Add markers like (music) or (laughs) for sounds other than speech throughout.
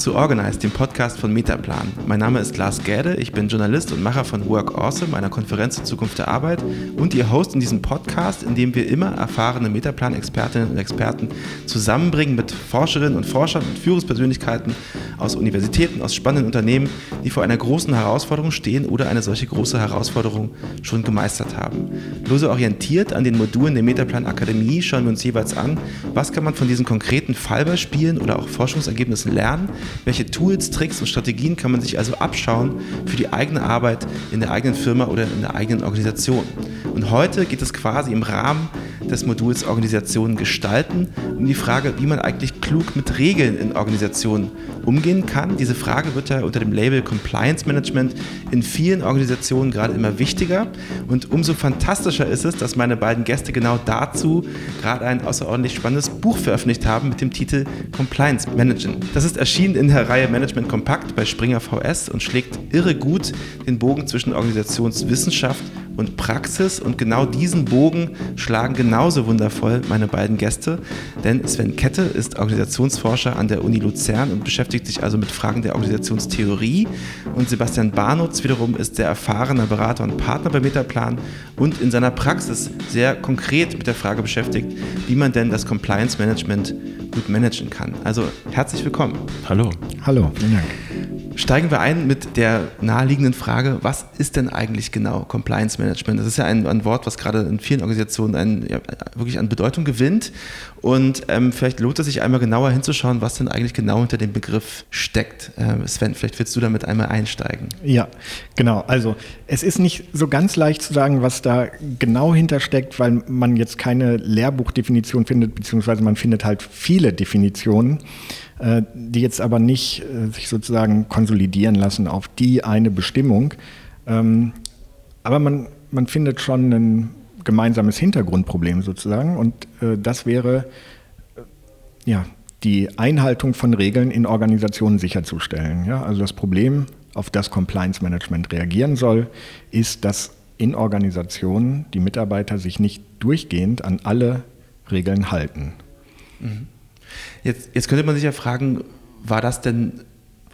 zu Organize, dem Podcast von Metaplan. Mein Name ist Lars Gäde, ich bin Journalist und Macher von Work Awesome, einer Konferenz zur Zukunft der Arbeit und Ihr Host in diesem Podcast, in dem wir immer erfahrene Metaplan-Expertinnen und Experten zusammenbringen mit Forscherinnen und Forschern und Führungspersönlichkeiten aus Universitäten, aus spannenden Unternehmen, die vor einer großen Herausforderung stehen oder eine solche große Herausforderung schon gemeistert haben. Lose orientiert an den Modulen der Metaplan Akademie schauen wir uns jeweils an, was kann man von diesen konkreten Fallbeispielen oder auch Forschungsergebnissen lernen, welche Tools, Tricks und Strategien kann man sich also abschauen für die eigene Arbeit in der eigenen Firma oder in der eigenen Organisation. Und heute geht es quasi im Rahmen des Moduls Organisationen gestalten um die Frage, wie man eigentlich klug mit Regeln in Organisationen umgehen kann. Diese Frage wird ja unter dem Label Compliance Management in vielen Organisationen gerade immer wichtiger und umso fantastischer ist es, dass meine beiden Gäste genau dazu gerade ein außerordentlich spannendes Buch veröffentlicht haben mit dem Titel Compliance Managen. Das ist erschienen in der Reihe Management Kompakt bei Springer VS und schlägt irre gut den Bogen zwischen Organisationswissenschaft und Praxis. Und genau diesen Bogen schlagen genauso wundervoll meine beiden Gäste. Denn Sven Kette ist Organisationsforscher an der Uni Luzern und beschäftigt sich also mit Fragen der Organisationstheorie. Und Sebastian Barnutz wiederum ist sehr erfahrener Berater und Partner bei Metaplan und in seiner Praxis sehr konkret mit der Frage beschäftigt, wie man denn das Compliance Management gut managen kann. Also herzlich willkommen. Hallo. Hallo, vielen Dank. Steigen wir ein mit der naheliegenden Frage, was ist denn eigentlich genau Compliance Management? Das ist ja ein, ein Wort, was gerade in vielen Organisationen ein, ja, wirklich an Bedeutung gewinnt. Und ähm, vielleicht lohnt es sich einmal genauer hinzuschauen, was denn eigentlich genau hinter dem Begriff steckt. Ähm, Sven, vielleicht willst du damit einmal einsteigen. Ja, genau. Also es ist nicht so ganz leicht zu sagen, was da genau hintersteckt, weil man jetzt keine Lehrbuchdefinition findet, beziehungsweise man findet halt viele Definitionen. Äh, die jetzt aber nicht äh, sich sozusagen konsolidieren lassen auf die eine Bestimmung. Ähm, aber man, man findet schon ein gemeinsames Hintergrundproblem sozusagen und äh, das wäre ja, die Einhaltung von Regeln in Organisationen sicherzustellen. Ja? Also das Problem, auf das Compliance Management reagieren soll, ist, dass in Organisationen die Mitarbeiter sich nicht durchgehend an alle Regeln halten. Mhm. Jetzt, jetzt könnte man sich ja fragen, war das denn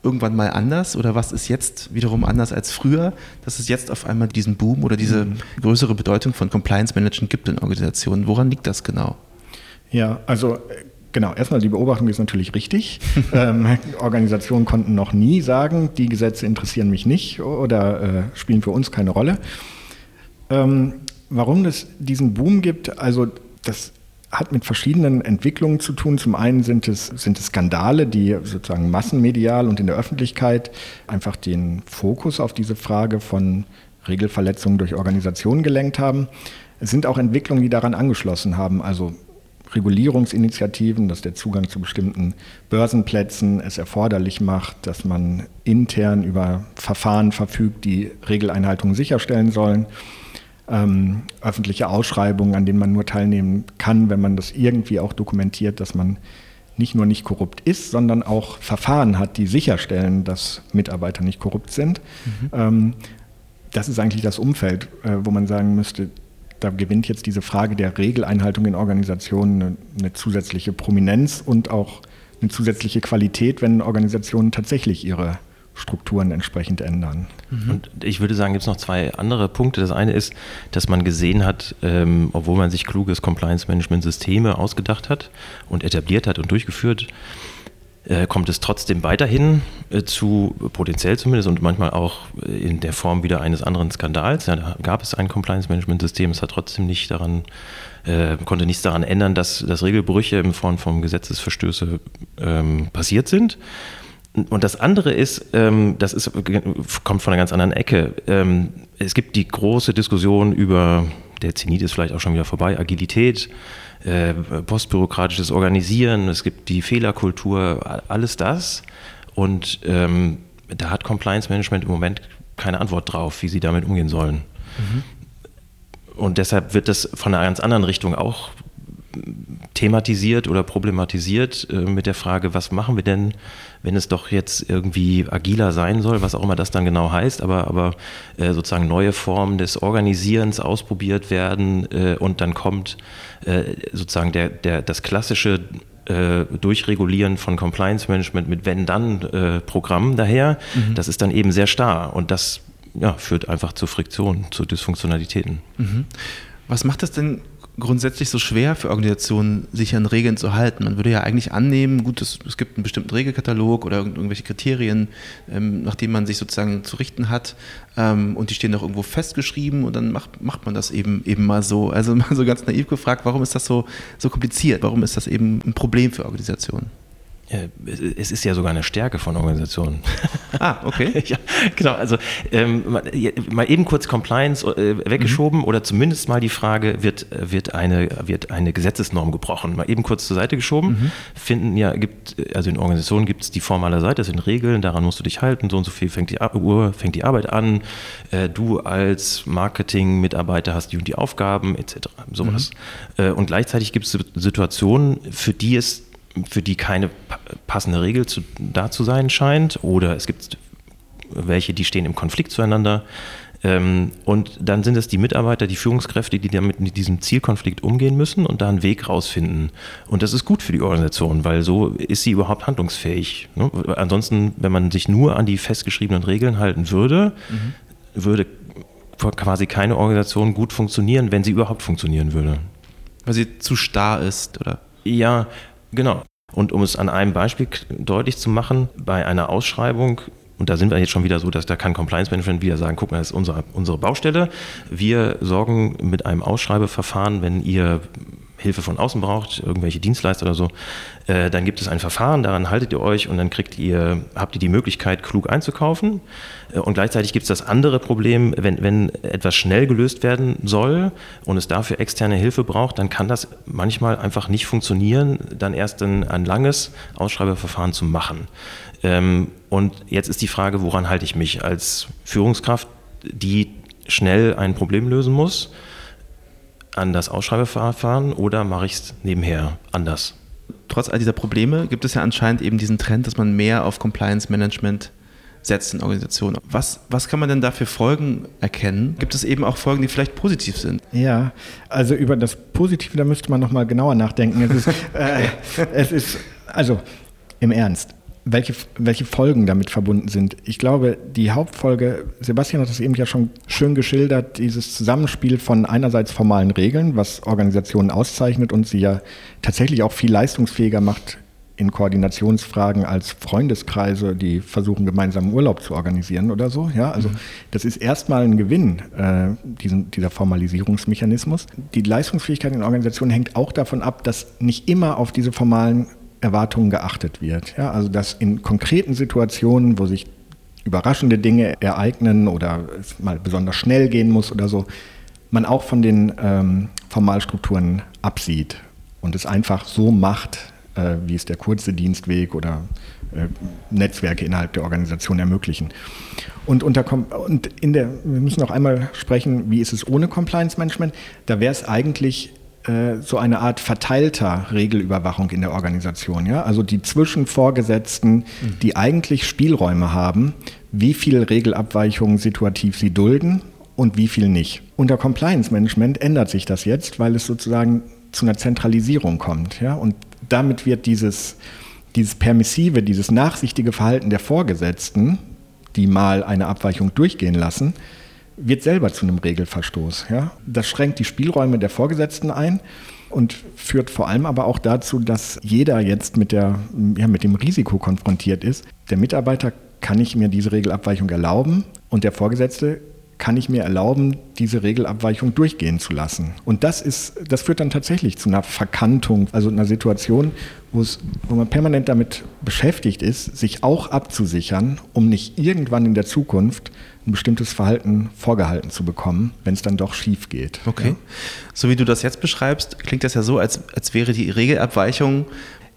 irgendwann mal anders oder was ist jetzt wiederum anders als früher, dass es jetzt auf einmal diesen Boom oder diese mhm. größere Bedeutung von Compliance Management gibt in Organisationen? Woran liegt das genau? Ja, also Genau, erstmal die Beobachtung ist natürlich richtig. (laughs) ähm, Organisationen konnten noch nie sagen, die Gesetze interessieren mich nicht oder äh, spielen für uns keine Rolle. Ähm, warum es diesen Boom gibt, also das hat mit verschiedenen Entwicklungen zu tun. Zum einen sind es, sind es Skandale, die sozusagen massenmedial und in der Öffentlichkeit einfach den Fokus auf diese Frage von Regelverletzungen durch Organisationen gelenkt haben. Es sind auch Entwicklungen, die daran angeschlossen haben, also Regulierungsinitiativen, dass der Zugang zu bestimmten Börsenplätzen es erforderlich macht, dass man intern über Verfahren verfügt, die Regeleinhaltung sicherstellen sollen ähm, öffentliche Ausschreibungen, an denen man nur teilnehmen kann, wenn man das irgendwie auch dokumentiert, dass man nicht nur nicht korrupt ist, sondern auch Verfahren hat, die sicherstellen, dass Mitarbeiter nicht korrupt sind. Mhm. Ähm, das ist eigentlich das Umfeld, äh, wo man sagen müsste, da gewinnt jetzt diese Frage der Regeleinhaltung in Organisationen eine, eine zusätzliche Prominenz und auch eine zusätzliche Qualität, wenn Organisationen tatsächlich ihre Strukturen entsprechend ändern. Mhm. Und ich würde sagen, gibt es noch zwei andere Punkte. Das eine ist, dass man gesehen hat, ähm, obwohl man sich kluges Compliance-Management-Systeme ausgedacht hat und etabliert hat und durchgeführt, äh, kommt es trotzdem weiterhin äh, zu, potenziell zumindest und manchmal auch in der Form wieder eines anderen Skandals. Ja, da gab es ein Compliance-Management-System, es hat trotzdem nicht daran äh, konnte nichts daran ändern, dass, dass Regelbrüche in Form von Gesetzesverstöße ähm, passiert sind. Und das andere ist, ähm, das ist, kommt von einer ganz anderen Ecke. Ähm, es gibt die große Diskussion über, der Zenit ist vielleicht auch schon wieder vorbei, Agilität, äh, postbürokratisches Organisieren, es gibt die Fehlerkultur, alles das. Und ähm, da hat Compliance Management im Moment keine Antwort drauf, wie sie damit umgehen sollen. Mhm. Und deshalb wird das von einer ganz anderen Richtung auch thematisiert oder problematisiert äh, mit der Frage, was machen wir denn, wenn es doch jetzt irgendwie agiler sein soll, was auch immer das dann genau heißt, aber, aber äh, sozusagen neue Formen des Organisierens ausprobiert werden äh, und dann kommt sozusagen der, der, das klassische Durchregulieren von Compliance Management mit Wenn-Dann-Programm äh, daher, mhm. das ist dann eben sehr starr und das ja, führt einfach zu Friktionen, zu Dysfunktionalitäten. Mhm. Was macht das denn grundsätzlich so schwer für Organisationen, sich an Regeln zu halten? Man würde ja eigentlich annehmen, gut, es, es gibt einen bestimmten Regelkatalog oder irgendwelche Kriterien, ähm, nach denen man sich sozusagen zu richten hat ähm, und die stehen auch irgendwo festgeschrieben und dann macht, macht man das eben, eben mal so. Also (laughs) mal so ganz naiv gefragt, warum ist das so, so kompliziert? Warum ist das eben ein Problem für Organisationen? Es ist ja sogar eine Stärke von Organisationen. (laughs) Ah, okay. (laughs) ja, genau, also ähm, mal eben kurz Compliance äh, weggeschoben mhm. oder zumindest mal die Frage, wird, wird, eine, wird eine Gesetzesnorm gebrochen? Mal eben kurz zur Seite geschoben. Mhm. Finden ja, gibt, also in Organisationen gibt es die formale Seite, das sind Regeln, daran musst du dich halten, so und so viel fängt die Uhr, fängt die Arbeit an, äh, du als Marketing-Mitarbeiter hast die und die Aufgaben, etc. Sowas. Mhm. Äh, und gleichzeitig gibt es Situationen, für die es für die keine passende Regel zu, da zu sein scheint oder es gibt welche, die stehen im Konflikt zueinander. Ähm, und dann sind es die Mitarbeiter, die Führungskräfte, die damit mit diesem Zielkonflikt umgehen müssen und da einen Weg rausfinden. Und das ist gut für die Organisation, weil so ist sie überhaupt handlungsfähig. Ne? Ansonsten, wenn man sich nur an die festgeschriebenen Regeln halten würde, mhm. würde quasi keine Organisation gut funktionieren, wenn sie überhaupt funktionieren würde. Weil sie zu starr ist, oder? Ja, Genau. Und um es an einem Beispiel deutlich zu machen, bei einer Ausschreibung, und da sind wir jetzt schon wieder so, dass da kann Compliance Management wieder sagen, guck mal, das ist unsere, unsere Baustelle. Wir sorgen mit einem Ausschreibeverfahren, wenn ihr Hilfe von außen braucht, irgendwelche Dienstleister oder so, äh, dann gibt es ein Verfahren, daran haltet ihr euch und dann kriegt ihr, habt ihr die Möglichkeit, klug einzukaufen. Äh, und gleichzeitig gibt es das andere Problem, wenn, wenn etwas schnell gelöst werden soll und es dafür externe Hilfe braucht, dann kann das manchmal einfach nicht funktionieren, dann erst ein, ein langes Ausschreibeverfahren zu machen. Ähm, und jetzt ist die Frage, woran halte ich mich als Führungskraft, die schnell ein Problem lösen muss? an das Ausschreibeverfahren oder mache ich es nebenher anders? Trotz all dieser Probleme gibt es ja anscheinend eben diesen Trend, dass man mehr auf Compliance Management setzt in Organisationen. Was, was kann man denn da für Folgen erkennen? Gibt es eben auch Folgen, die vielleicht positiv sind? Ja, also über das Positive, da müsste man nochmal genauer nachdenken. Es ist, (laughs) äh, es ist, also im Ernst, welche, welche Folgen damit verbunden sind. Ich glaube, die Hauptfolge, Sebastian hat es eben ja schon schön geschildert, dieses Zusammenspiel von einerseits formalen Regeln, was Organisationen auszeichnet und sie ja tatsächlich auch viel leistungsfähiger macht in Koordinationsfragen als Freundeskreise, die versuchen, gemeinsamen Urlaub zu organisieren oder so. Ja, also mhm. das ist erstmal ein Gewinn, äh, diesen, dieser Formalisierungsmechanismus. Die Leistungsfähigkeit in Organisationen hängt auch davon ab, dass nicht immer auf diese formalen Erwartungen geachtet wird. Ja, also dass in konkreten Situationen, wo sich überraschende Dinge ereignen oder es mal besonders schnell gehen muss oder so, man auch von den ähm, Formalstrukturen absieht und es einfach so macht, äh, wie es der kurze Dienstweg oder äh, Netzwerke innerhalb der Organisation ermöglichen. Und, unter, und in der, wir müssen noch einmal sprechen, wie ist es ohne Compliance Management? Da wäre es eigentlich äh, so eine Art verteilter Regelüberwachung in der Organisation. Ja? Also die Zwischenvorgesetzten, mhm. die eigentlich Spielräume haben, wie viel Regelabweichungen situativ sie dulden und wie viel nicht. Unter Compliance Management ändert sich das jetzt, weil es sozusagen zu einer Zentralisierung kommt. Ja? Und damit wird dieses, dieses permissive, dieses nachsichtige Verhalten der Vorgesetzten, die mal eine Abweichung durchgehen lassen, wird selber zu einem Regelverstoß. Ja? Das schränkt die Spielräume der Vorgesetzten ein und führt vor allem aber auch dazu, dass jeder jetzt mit, der, ja, mit dem Risiko konfrontiert ist. Der Mitarbeiter kann ich mir diese Regelabweichung erlauben und der Vorgesetzte kann ich mir erlauben, diese Regelabweichung durchgehen zu lassen. Und das ist, das führt dann tatsächlich zu einer Verkantung, also einer Situation, wo, es, wo man permanent damit beschäftigt ist, sich auch abzusichern, um nicht irgendwann in der Zukunft ein bestimmtes Verhalten vorgehalten zu bekommen, wenn es dann doch schief geht. Okay. Ja? So wie du das jetzt beschreibst, klingt das ja so, als, als wäre die Regelabweichung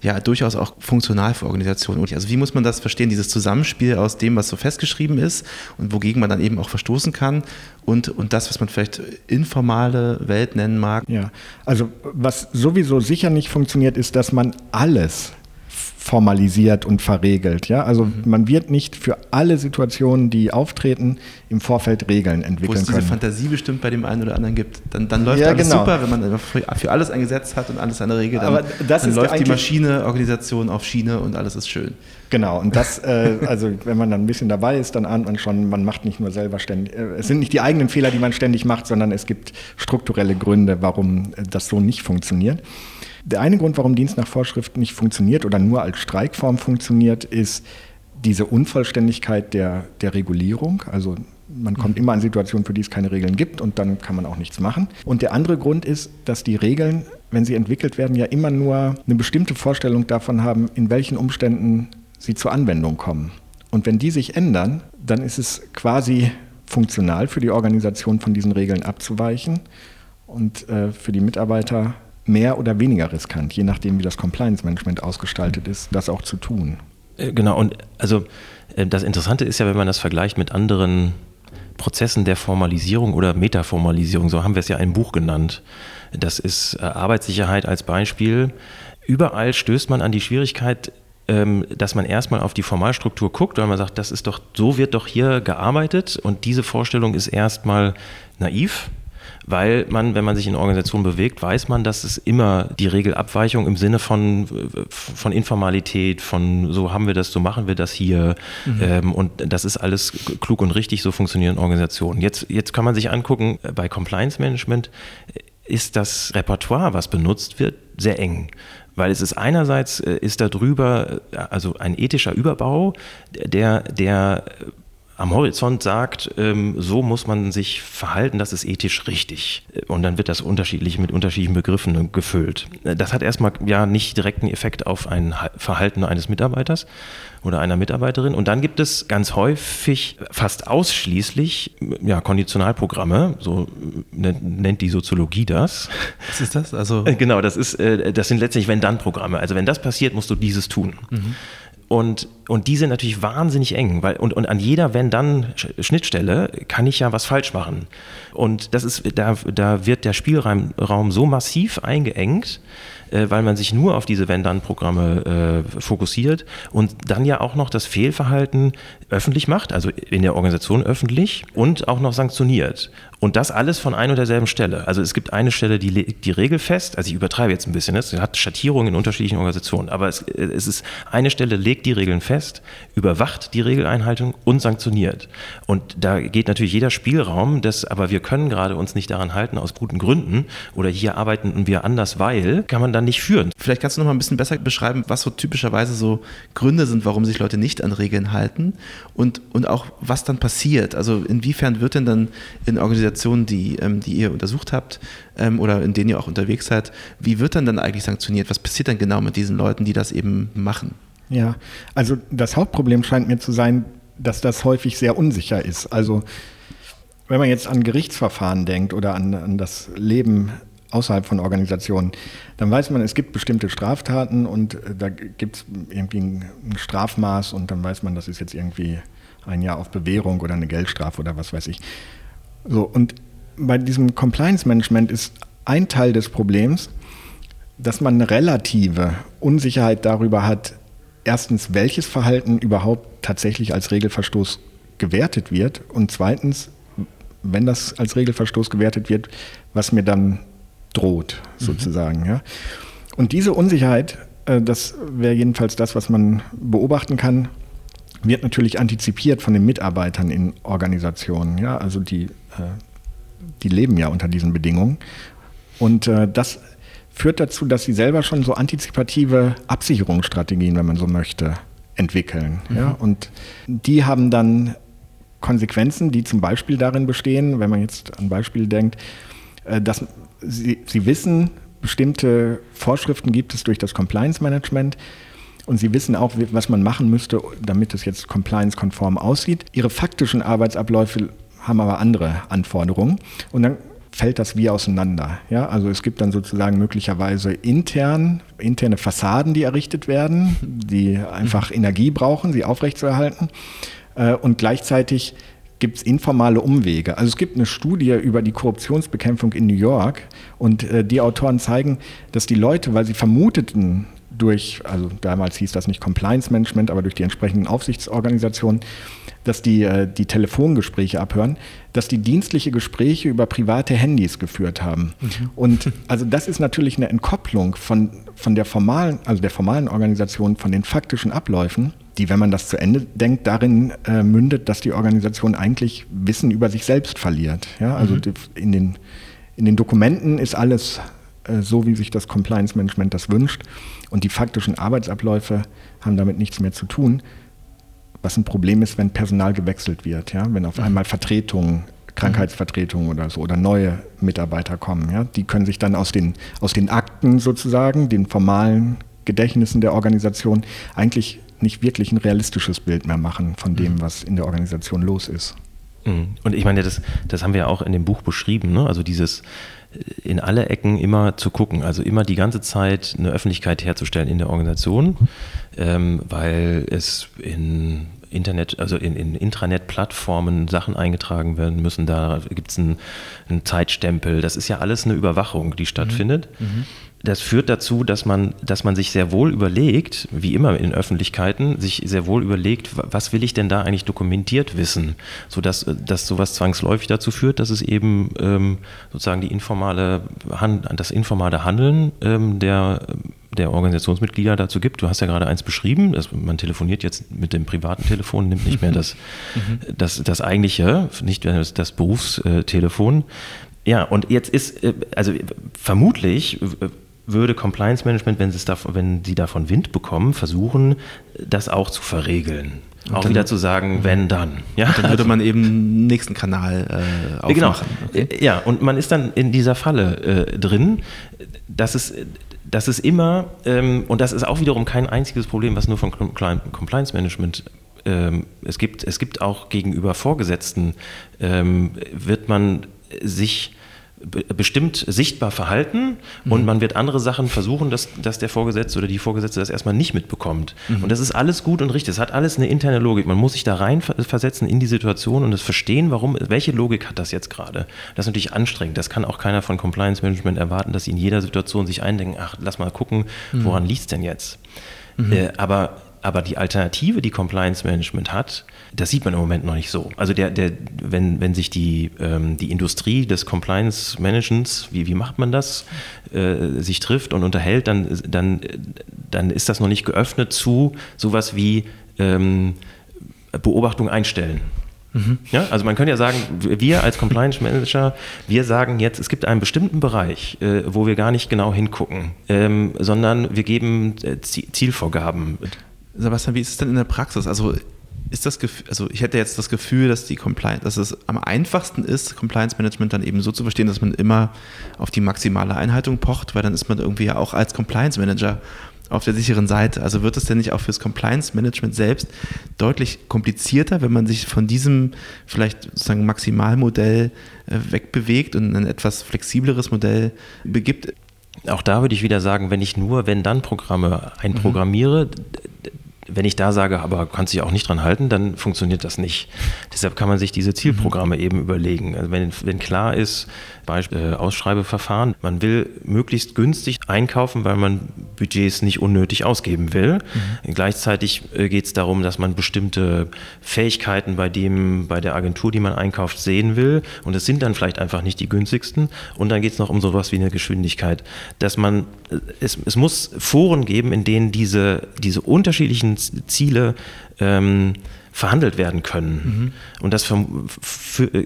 ja durchaus auch funktional für Organisationen. Also wie muss man das verstehen, dieses Zusammenspiel aus dem, was so festgeschrieben ist und wogegen man dann eben auch verstoßen kann und, und das, was man vielleicht informale Welt nennen mag? Ja, also was sowieso sicher nicht funktioniert, ist, dass man alles formalisiert und verregelt. Ja? Also mhm. man wird nicht für alle Situationen, die auftreten, im Vorfeld Regeln entwickeln können. Wo es diese. Fantasie bestimmt bei dem einen oder anderen gibt. Dann, dann läuft ja, alles genau. super, wenn man für alles ein Gesetz hat und alles eine Regel, dann, dann läuft die Maschine, Organisation auf Schiene und alles ist schön. Genau, und das, äh, also wenn man dann ein bisschen dabei ist, dann ahnt man schon, man macht nicht nur selber ständig, äh, es sind nicht die eigenen Fehler, die man ständig macht, sondern es gibt strukturelle Gründe, warum das so nicht funktioniert. Der eine Grund, warum Dienst nach Vorschrift nicht funktioniert oder nur als Streikform funktioniert, ist diese Unvollständigkeit der, der Regulierung. Also man kommt mhm. immer an Situationen, für die es keine Regeln gibt und dann kann man auch nichts machen. Und der andere Grund ist, dass die Regeln, wenn sie entwickelt werden, ja immer nur eine bestimmte Vorstellung davon haben, in welchen Umständen sie zur Anwendung kommen. Und wenn die sich ändern, dann ist es quasi funktional für die Organisation von diesen Regeln abzuweichen und äh, für die Mitarbeiter mehr oder weniger riskant, je nachdem, wie das Compliance-Management ausgestaltet ist, das auch zu tun. Äh, genau, und also äh, das Interessante ist ja, wenn man das vergleicht mit anderen Prozessen der Formalisierung oder Metaformalisierung, so haben wir es ja im Buch genannt. Das ist äh, Arbeitssicherheit als Beispiel. Überall stößt man an die Schwierigkeit, ähm, dass man erstmal auf die Formalstruktur guckt, weil man sagt, das ist doch, so wird doch hier gearbeitet und diese Vorstellung ist erstmal naiv weil man, wenn man sich in Organisationen bewegt, weiß man, dass es immer die Regelabweichung im Sinne von, von Informalität, von so haben wir das, so machen wir das hier mhm. ähm, und das ist alles klug und richtig, so funktionieren Organisationen. Jetzt, jetzt kann man sich angucken, bei Compliance Management ist das Repertoire, was benutzt wird, sehr eng weil es ist einerseits äh, ist da drüber äh, also ein ethischer Überbau, der der am Horizont sagt, ähm, so muss man sich verhalten, das ist ethisch richtig. Und dann wird das unterschiedlich mit unterschiedlichen Begriffen gefüllt. Das hat erstmal ja nicht direkten Effekt auf ein Verhalten eines Mitarbeiters oder einer Mitarbeiterin. Und dann gibt es ganz häufig, fast ausschließlich, ja, Konditionalprogramme, so nennt die Soziologie das. Was ist das? Also genau, das ist, äh, das sind letztlich Wenn-Dann-Programme. Also wenn das passiert, musst du dieses tun. Mhm. Und, und die sind natürlich wahnsinnig eng, weil und, und an jeder Wenn-Dann-Schnittstelle kann ich ja was falsch machen. Und das ist, da, da wird der Spielraum so massiv eingeengt, äh, weil man sich nur auf diese Wenn-Dann-Programme äh, fokussiert und dann ja auch noch das Fehlverhalten öffentlich macht, also in der Organisation öffentlich und auch noch sanktioniert. Und das alles von ein und derselben Stelle. Also es gibt eine Stelle, die legt die Regel fest, also ich übertreibe jetzt ein bisschen, es hat Schattierungen in unterschiedlichen Organisationen, aber es, es ist eine Stelle legt die Regeln fest, überwacht die Regeleinhaltung und sanktioniert. Und da geht natürlich jeder Spielraum, das, aber wir können gerade uns nicht daran halten aus guten Gründen oder hier arbeiten wir anders, weil, kann man dann nicht führen. Vielleicht kannst du noch mal ein bisschen besser beschreiben, was so typischerweise so Gründe sind, warum sich Leute nicht an Regeln halten und, und auch was dann passiert. Also inwiefern wird denn dann in Organisationen die, ähm, die ihr untersucht habt ähm, oder in denen ihr auch unterwegs seid, wie wird dann dann eigentlich sanktioniert? Was passiert dann genau mit diesen Leuten, die das eben machen? Ja, also das Hauptproblem scheint mir zu sein, dass das häufig sehr unsicher ist. Also wenn man jetzt an Gerichtsverfahren denkt oder an, an das Leben außerhalb von Organisationen, dann weiß man, es gibt bestimmte Straftaten und äh, da gibt es irgendwie ein, Strafmaß und dann weiß man, das ist jetzt irgendwie ein Jahr auf Bewährung oder eine Geldstrafe oder was weiß ich. So, und bei diesem Compliance Management ist ein Teil des Problems, dass man eine relative Unsicherheit darüber hat, erstens, welches Verhalten überhaupt tatsächlich als Regelverstoß gewertet wird und zweitens, wenn das als Regelverstoß gewertet wird, was mir dann droht, sozusagen. Mhm. Ja. Und diese Unsicherheit, äh, das wäre jedenfalls das, was man beobachten kann, wird natürlich antizipiert von den Mitarbeitern in Organisationen. Ja? Also die, äh, die leben ja unter diesen Bedingungen. Und äh, das führt dazu, dass sie selber schon so antizipative Absicherungsstrategien, wenn man so möchte, entwickeln. Mhm. Ja? Und die haben dann Konsequenzen, die zum Beispiel darin bestehen, wenn man jetzt an Beispiel denkt, dass sie, sie wissen, bestimmte Vorschriften gibt es durch das Compliance Management, und sie wissen auch, was man machen müsste, damit es jetzt compliance-konform aussieht. Ihre faktischen Arbeitsabläufe haben aber andere Anforderungen. Und dann fällt das wie auseinander. Ja? Also es gibt dann sozusagen möglicherweise intern, interne Fassaden, die errichtet werden, die einfach Energie brauchen, sie aufrechtzuerhalten. Äh, und gleichzeitig gibt es informale Umwege. Also es gibt eine Studie über die Korruptionsbekämpfung in New York und äh, die Autoren zeigen, dass die Leute, weil sie vermuteten, durch, also damals hieß das nicht Compliance Management, aber durch die entsprechenden Aufsichtsorganisationen, dass die äh, die Telefongespräche abhören, dass die dienstliche Gespräche über private Handys geführt haben. Mhm. Und also das ist natürlich eine Entkopplung von, von der formalen, also der formalen Organisation, von den faktischen Abläufen, die, wenn man das zu Ende denkt, darin äh, mündet, dass die Organisation eigentlich Wissen über sich selbst verliert. Ja? Also mhm. in, den, in den Dokumenten ist alles äh, so, wie sich das Compliance Management das wünscht. Und die faktischen Arbeitsabläufe haben damit nichts mehr zu tun was ein Problem ist, wenn Personal gewechselt wird, ja, wenn auf mhm. einmal Vertretungen, Krankheitsvertretungen oder so oder neue Mitarbeiter kommen, ja, die können sich dann aus den, aus den Akten sozusagen, den formalen Gedächtnissen der Organisation eigentlich nicht wirklich ein realistisches Bild mehr machen von dem, mhm. was in der Organisation los ist. Mhm. Und ich meine, das, das haben wir auch in dem Buch beschrieben, ne? also dieses in alle Ecken immer zu gucken, also immer die ganze Zeit eine Öffentlichkeit herzustellen in der Organisation, ähm, weil es in Internet, also in, in Intranet-Plattformen Sachen eingetragen werden müssen. Da gibt es einen, einen, Zeitstempel. Das ist ja alles eine Überwachung, die stattfindet. Mhm. Mhm das führt dazu, dass man, dass man sich sehr wohl überlegt, wie immer in Öffentlichkeiten, sich sehr wohl überlegt, was will ich denn da eigentlich dokumentiert wissen, sodass dass sowas zwangsläufig dazu führt, dass es eben ähm, sozusagen die informale das informale Handeln ähm, der, der Organisationsmitglieder dazu gibt. Du hast ja gerade eins beschrieben, dass man telefoniert jetzt mit dem privaten Telefon, nimmt nicht mehr das, (laughs) mhm. das, das eigentliche, nicht das, das Berufstelefon. Ja, und jetzt ist, äh, also vermutlich würde Compliance Management, wenn, davon, wenn sie davon Wind bekommen, versuchen, das auch zu verregeln. Und auch wieder zu sagen, wenn dann. Ja, dann würde man eben den nächsten Kanal äh, genau. aufmachen. Genau. Okay. Ja, und man ist dann in dieser Falle äh, drin, dass es, dass es immer, ähm, und das ist auch wiederum kein einziges Problem, was nur von Compliance Management ähm, es gibt, es gibt auch gegenüber Vorgesetzten, ähm, wird man sich bestimmt sichtbar verhalten mhm. und man wird andere Sachen versuchen, dass, dass der Vorgesetzte oder die Vorgesetzte das erstmal nicht mitbekommt. Mhm. Und das ist alles gut und richtig. Es hat alles eine interne Logik. Man muss sich da reinversetzen in die Situation und es verstehen, warum, welche Logik hat das jetzt gerade. Das ist natürlich anstrengend. Das kann auch keiner von Compliance Management erwarten, dass sie in jeder Situation sich eindenken, ach, lass mal gucken, mhm. woran mhm. liegt es denn jetzt? Mhm. Äh, aber aber die Alternative, die Compliance Management hat, das sieht man im Moment noch nicht so. Also der, der, wenn, wenn sich die, ähm, die Industrie des Compliance Managements, wie, wie macht man das, äh, sich trifft und unterhält, dann, dann, dann ist das noch nicht geöffnet zu sowas wie ähm, Beobachtung einstellen. Mhm. Ja, also man könnte ja sagen, wir als Compliance Manager, wir sagen jetzt, es gibt einen bestimmten Bereich, äh, wo wir gar nicht genau hingucken, ähm, sondern wir geben äh, Zielvorgaben. Sebastian, wie ist es denn in der Praxis? Also ist das Gefühl, also ich hätte jetzt das Gefühl, dass die Compliance, dass es am einfachsten ist, Compliance Management dann eben so zu verstehen, dass man immer auf die maximale Einhaltung pocht, weil dann ist man irgendwie ja auch als Compliance Manager auf der sicheren Seite. Also wird es denn nicht auch fürs Compliance Management selbst deutlich komplizierter, wenn man sich von diesem vielleicht sozusagen Maximalmodell äh, wegbewegt und ein etwas flexibleres Modell begibt? Auch da würde ich wieder sagen, wenn ich nur Wenn-Dann-Programme einprogrammiere, mhm wenn ich da sage, aber kannst dich auch nicht dran halten, dann funktioniert das nicht. Deshalb kann man sich diese Zielprogramme mhm. eben überlegen. Also wenn, wenn klar ist, Beispiel äh, Ausschreibeverfahren, man will möglichst günstig einkaufen, weil man Budgets nicht unnötig ausgeben will. Mhm. Gleichzeitig äh, geht es darum, dass man bestimmte Fähigkeiten bei dem, bei der Agentur, die man einkauft, sehen will. Und es sind dann vielleicht einfach nicht die günstigsten. Und dann geht es noch um sowas wie eine Geschwindigkeit. Dass man, äh, es, es muss Foren geben, in denen diese, diese unterschiedlichen Ziele ähm, verhandelt werden können. Mhm. Und das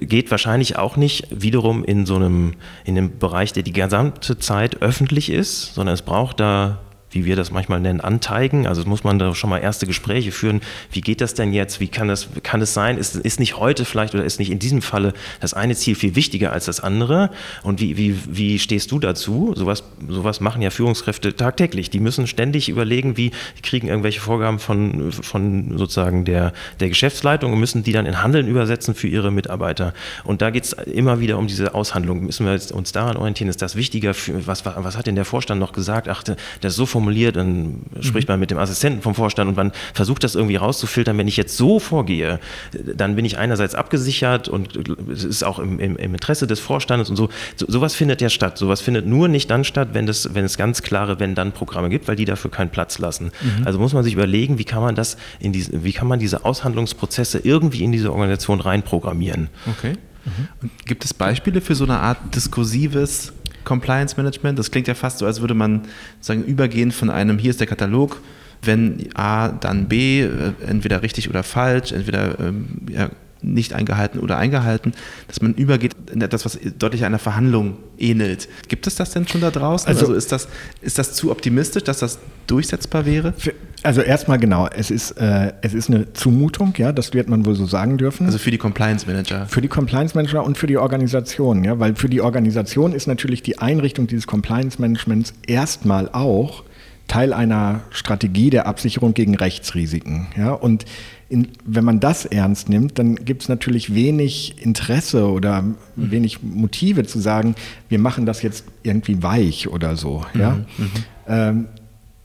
geht wahrscheinlich auch nicht wiederum in so einem, in einem Bereich, der die gesamte Zeit öffentlich ist, sondern es braucht da wie wir das manchmal nennen, anteigen. Also muss man da schon mal erste Gespräche führen. Wie geht das denn jetzt? Wie kann das, kann es sein? Ist, ist nicht heute vielleicht oder ist nicht in diesem Falle das eine Ziel viel wichtiger als das andere? Und wie, wie, wie stehst du dazu? Sowas, sowas machen ja Führungskräfte tagtäglich. Die müssen ständig überlegen, wie kriegen irgendwelche Vorgaben von, von sozusagen der, der Geschäftsleitung und müssen die dann in Handeln übersetzen für ihre Mitarbeiter. Und da geht es immer wieder um diese Aushandlung. Müssen wir uns daran orientieren? Ist das wichtiger? Für, was, was hat denn der Vorstand noch gesagt? Ach, der ist so formuliert, dann spricht mhm. man mit dem Assistenten vom Vorstand und man versucht das irgendwie rauszufiltern. Wenn ich jetzt so vorgehe, dann bin ich einerseits abgesichert und es ist auch im, im, im Interesse des Vorstandes und so. so. Sowas findet ja statt. Sowas findet nur nicht dann statt, wenn, das, wenn es ganz klare Wenn-Dann-Programme gibt, weil die dafür keinen Platz lassen. Mhm. Also muss man sich überlegen, wie kann man das in diese, wie kann man diese Aushandlungsprozesse irgendwie in diese Organisation reinprogrammieren. Okay. Mhm. gibt es Beispiele für so eine Art diskursives Compliance Management? Das klingt ja fast so, als würde man sagen, übergehen von einem, hier ist der Katalog, wenn A, dann B, äh, entweder richtig oder falsch, entweder ähm, ja, nicht eingehalten oder eingehalten, dass man übergeht in etwas, was deutlich einer Verhandlung ähnelt. Gibt es das denn schon da draußen? Also, also ist, das, ist das zu optimistisch, dass das durchsetzbar wäre? Für, also erstmal genau, es ist, äh, es ist eine Zumutung, ja, das wird man wohl so sagen dürfen. Also für die Compliance Manager. Für die Compliance Manager und für die Organisation, ja, weil für die Organisation ist natürlich die Einrichtung dieses Compliance Managements erstmal auch Teil einer Strategie der Absicherung gegen Rechtsrisiken. Ja? Und in, wenn man das ernst nimmt, dann gibt es natürlich wenig Interesse oder mhm. wenig Motive zu sagen, wir machen das jetzt irgendwie weich oder so. Mhm. Ja? Mhm. Ähm,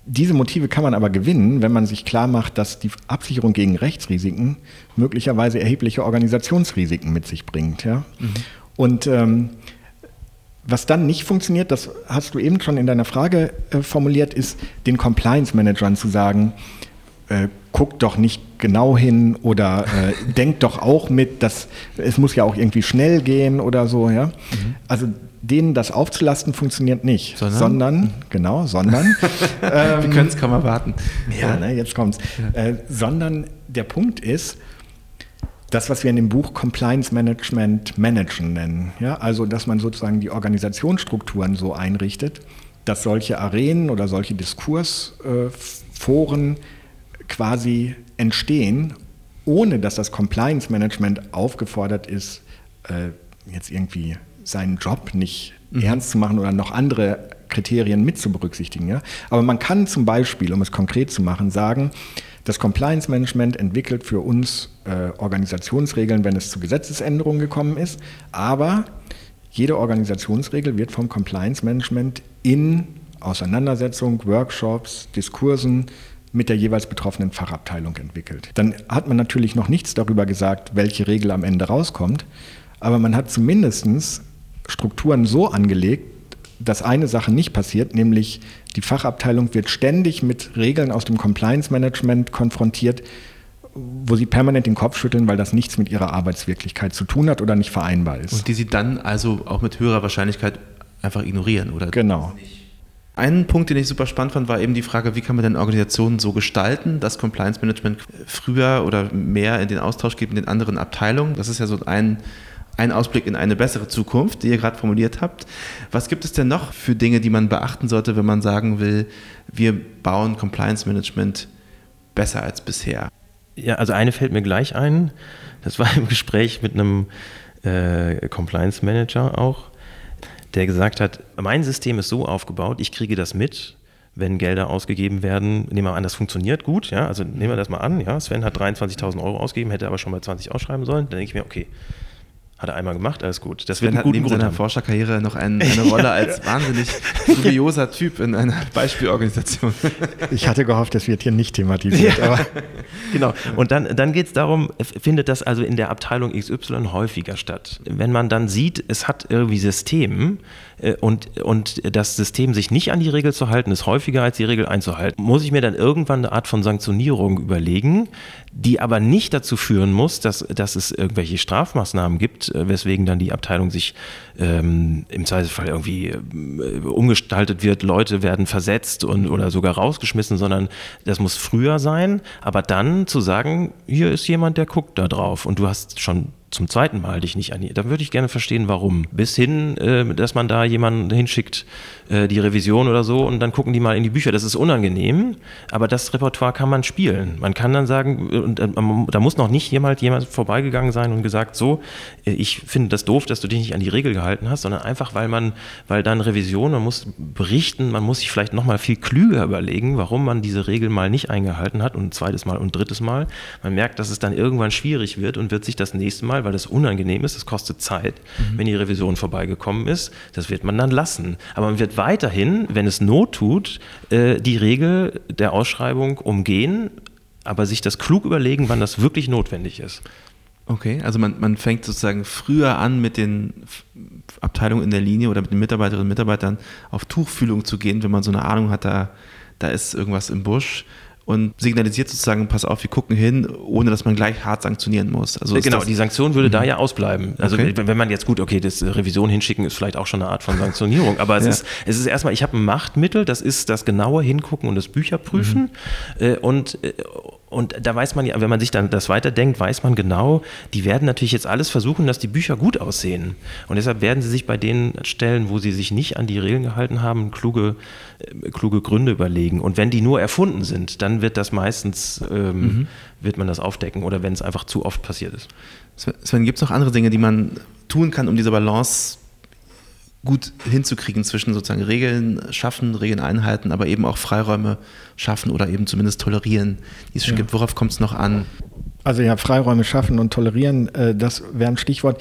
diese Motive kann man aber gewinnen, wenn man sich klar macht, dass die Absicherung gegen Rechtsrisiken möglicherweise erhebliche Organisationsrisiken mit sich bringt. Ja? Mhm. Und ähm, was dann nicht funktioniert, das hast du eben schon in deiner Frage äh, formuliert, ist den Compliance-Managern zu sagen, äh, guckt doch nicht genau hin oder äh, (laughs) denkt doch auch mit, dass es muss ja auch irgendwie schnell gehen oder so, ja. Mhm. Also denen das aufzulasten funktioniert nicht, sondern, sondern genau, sondern (laughs) ähm, wir können es kaum erwarten. Ja, ne, jetzt kommt's. Ja. Äh, sondern der Punkt ist, das, was wir in dem Buch Compliance Management Managen nennen, ja, also dass man sozusagen die Organisationsstrukturen so einrichtet, dass solche Arenen oder solche Diskursforen äh, quasi entstehen, ohne dass das Compliance Management aufgefordert ist, äh, jetzt irgendwie seinen Job nicht mhm. ernst zu machen oder noch andere Kriterien mit zu berücksichtigen. Ja? Aber man kann zum Beispiel, um es konkret zu machen, sagen, das Compliance Management entwickelt für uns äh, Organisationsregeln, wenn es zu Gesetzesänderungen gekommen ist, aber jede Organisationsregel wird vom Compliance Management in Auseinandersetzung, Workshops, Diskursen mit der jeweils betroffenen Fachabteilung entwickelt. Dann hat man natürlich noch nichts darüber gesagt, welche Regel am Ende rauskommt, aber man hat zumindest Strukturen so angelegt, dass eine Sache nicht passiert, nämlich die Fachabteilung wird ständig mit Regeln aus dem Compliance Management konfrontiert, wo sie permanent den Kopf schütteln, weil das nichts mit ihrer Arbeitswirklichkeit zu tun hat oder nicht vereinbar ist. Und die sie dann also auch mit höherer Wahrscheinlichkeit einfach ignorieren, oder? Genau. Ein Punkt, den ich super spannend fand, war eben die Frage, wie kann man denn Organisationen so gestalten, dass Compliance Management früher oder mehr in den Austausch geht mit den anderen Abteilungen. Das ist ja so ein, ein Ausblick in eine bessere Zukunft, die ihr gerade formuliert habt. Was gibt es denn noch für Dinge, die man beachten sollte, wenn man sagen will, wir bauen Compliance Management besser als bisher? Ja, also eine fällt mir gleich ein. Das war im Gespräch mit einem äh, Compliance Manager auch der gesagt hat, mein System ist so aufgebaut, ich kriege das mit, wenn Gelder ausgegeben werden. Nehmen wir an, das funktioniert gut. Ja? Also nehmen wir das mal an. Ja? Sven hat 23.000 Euro ausgegeben, hätte aber schon mal 20 ausschreiben sollen. Dann denke ich mir, okay, hat er einmal gemacht, alles gut. Das wird Sven hat neben seiner Forscherkarriere noch ein, (laughs) eine Rolle als wahnsinnig dubioser Typ in einer (laughs) Beispielorganisation. Ich hatte gehofft, das wird hier nicht thematisiert. Ja. (laughs) genau. Und dann, dann geht es darum, findet das also in der Abteilung XY häufiger statt. Wenn man dann sieht, es hat irgendwie System, äh, und, und das System sich nicht an die Regel zu halten, ist häufiger als die Regel einzuhalten. Muss ich mir dann irgendwann eine Art von Sanktionierung überlegen, die aber nicht dazu führen muss, dass, dass es irgendwelche Strafmaßnahmen gibt, äh, weswegen dann die Abteilung sich ähm, im Zweifelsfall irgendwie äh, umgestaltet wird, Leute werden versetzt und, oder sogar rausgeschmissen, sondern das muss früher sein, aber dann zu sagen, hier ist jemand, der guckt da drauf und du hast schon zum zweiten Mal dich nicht an die, da würde ich gerne verstehen, warum. Bis hin, äh, dass man da jemanden hinschickt, äh, die Revision oder so, und dann gucken die mal in die Bücher. Das ist unangenehm, aber das Repertoire kann man spielen. Man kann dann sagen, und, äh, da muss noch nicht jemand, jemand vorbeigegangen sein und gesagt, so, äh, ich finde das doof, dass du dich nicht an die Regel gehalten hast, sondern einfach, weil man, weil dann Revision, man muss berichten, man muss sich vielleicht nochmal viel klüger überlegen, warum man diese Regel mal nicht eingehalten hat und ein zweites Mal und drittes Mal. Man merkt, dass es dann irgendwann schwierig wird und wird sich das nächste Mal, weil das unangenehm ist, das kostet Zeit, mhm. wenn die Revision vorbeigekommen ist, das wird man dann lassen. Aber man wird weiterhin, wenn es Not tut, äh, die Regel der Ausschreibung umgehen, aber sich das klug überlegen, wann das wirklich notwendig ist. Okay, also man, man fängt sozusagen früher an, mit den Abteilungen in der Linie oder mit den Mitarbeiterinnen und Mitarbeitern auf Tuchfühlung zu gehen, wenn man so eine Ahnung hat, da, da ist irgendwas im Busch und signalisiert sozusagen, pass auf, wir gucken hin, ohne dass man gleich hart sanktionieren muss. Also genau, die Sanktion würde mhm. da ja ausbleiben. Also okay. wenn, wenn man jetzt gut, okay, das Revision hinschicken ist vielleicht auch schon eine Art von Sanktionierung, aber es, ja. ist, es ist erstmal, ich habe ein Machtmittel, das ist das genaue Hingucken und das Bücherprüfen mhm. äh, und äh, und da weiß man ja, wenn man sich dann das weiterdenkt, weiß man genau, die werden natürlich jetzt alles versuchen, dass die Bücher gut aussehen. Und deshalb werden sie sich bei den Stellen, wo sie sich nicht an die Regeln gehalten haben, kluge, äh, kluge Gründe überlegen. Und wenn die nur erfunden sind, dann wird das meistens, ähm, mhm. wird man das aufdecken oder wenn es einfach zu oft passiert ist. Sven, gibt es noch andere Dinge, die man tun kann, um diese Balance gut hinzukriegen zwischen sozusagen Regeln schaffen, Regeln einhalten, aber eben auch Freiräume schaffen oder eben zumindest tolerieren, die es schon ja. gibt. Worauf kommt es noch an? Also ja, Freiräume schaffen und tolerieren, äh, das wäre ein Stichwort.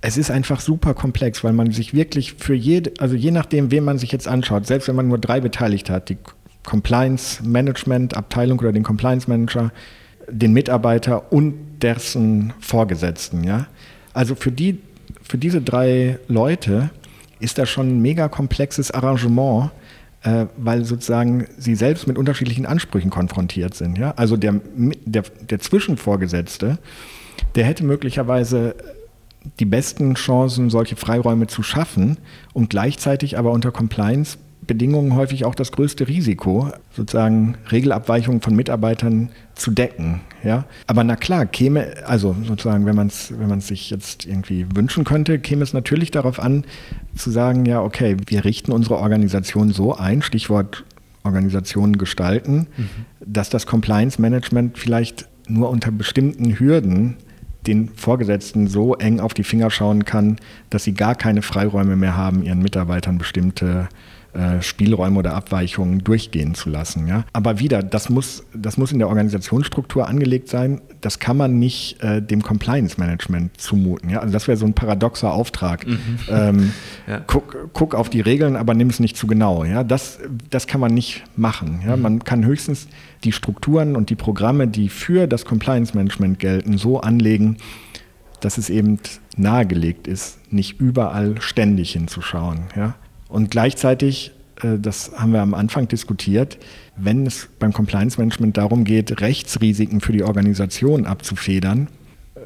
Es ist einfach super komplex, weil man sich wirklich für jede, also je nachdem, wen man sich jetzt anschaut, selbst wenn man nur drei beteiligt hat, die Compliance Management Abteilung oder den Compliance Manager, den Mitarbeiter und dessen Vorgesetzten, ja. Also für die, für diese drei Leute ist das schon ein mega komplexes Arrangement, äh, weil sozusagen sie selbst mit unterschiedlichen Ansprüchen konfrontiert sind. Ja? Also der, der, der Zwischenvorgesetzte, der hätte möglicherweise die besten Chancen, solche Freiräume zu schaffen und gleichzeitig aber unter Compliance Bedingungen häufig auch das größte Risiko, sozusagen Regelabweichungen von Mitarbeitern zu decken. Ja? Aber na klar, käme, also sozusagen, wenn man es wenn sich jetzt irgendwie wünschen könnte, käme es natürlich darauf an, zu sagen, ja, okay, wir richten unsere Organisation so ein, Stichwort Organisationen gestalten, mhm. dass das Compliance Management vielleicht nur unter bestimmten Hürden den Vorgesetzten so eng auf die Finger schauen kann, dass sie gar keine Freiräume mehr haben, ihren Mitarbeitern bestimmte äh, Spielräume oder Abweichungen durchgehen zu lassen. Ja? Aber wieder, das muss, das muss in der Organisationsstruktur angelegt sein. Das kann man nicht äh, dem Compliance Management zumuten. Ja? Also das wäre so ein paradoxer Auftrag. Mhm. (laughs) Ähm, ja. guck, guck, auf die Regeln, aber nimm es nicht zu genau. Ja? Das, das kann man nicht machen. Ja? Mhm. Man kann höchstens die Strukturen und die Programme, die für das Compliance Management gelten, so anlegen, dass es eben nahegelegt ist, nicht überall ständig hinzuschauen. Ja? Und gleichzeitig, äh, das haben wir am Anfang diskutiert, wenn es beim Compliance Management darum geht, Rechtsrisiken für die Organisation abzufedern,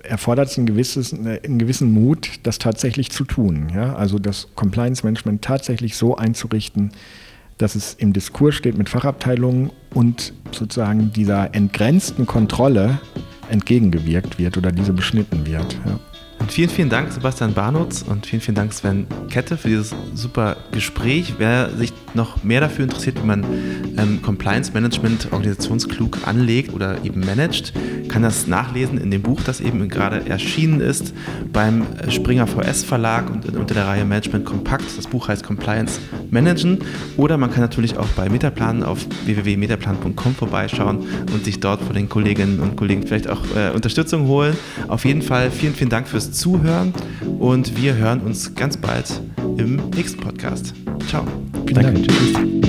erfordert es ein gewisses, einen gewissen Mut, das tatsächlich zu tun. Ja? Also das Compliance Management tatsächlich so einzurichten, dass es im Diskurs steht mit Fachabteilungen und sozusagen dieser entgrenzten Kontrolle entgegengewirkt wird oder diese beschnitten wird. Ja. Und vielen, vielen Dank, Sebastian Barnutz und vielen, vielen Dank, Sven Kette, für dieses super Gespräch. Wer sich noch mehr dafür interessiert, wie man ähm, Compliance Management organisationsklug anlegt oder eben managt, kann das nachlesen in dem Buch, das eben gerade erschienen ist beim Springer VS Verlag und unter der Reihe Management Kompakt. Das Buch heißt Compliance Managen. Oder man kann natürlich auch bei Metaplan auf www.metaplan.com vorbeischauen und sich dort von den Kolleginnen und Kollegen vielleicht auch äh, Unterstützung holen. Auf jeden Fall vielen, vielen Dank fürs Zuhören und wir hören uns ganz bald im nächsten Podcast. Ciao. Vielen Danke. Dank. Tschüss.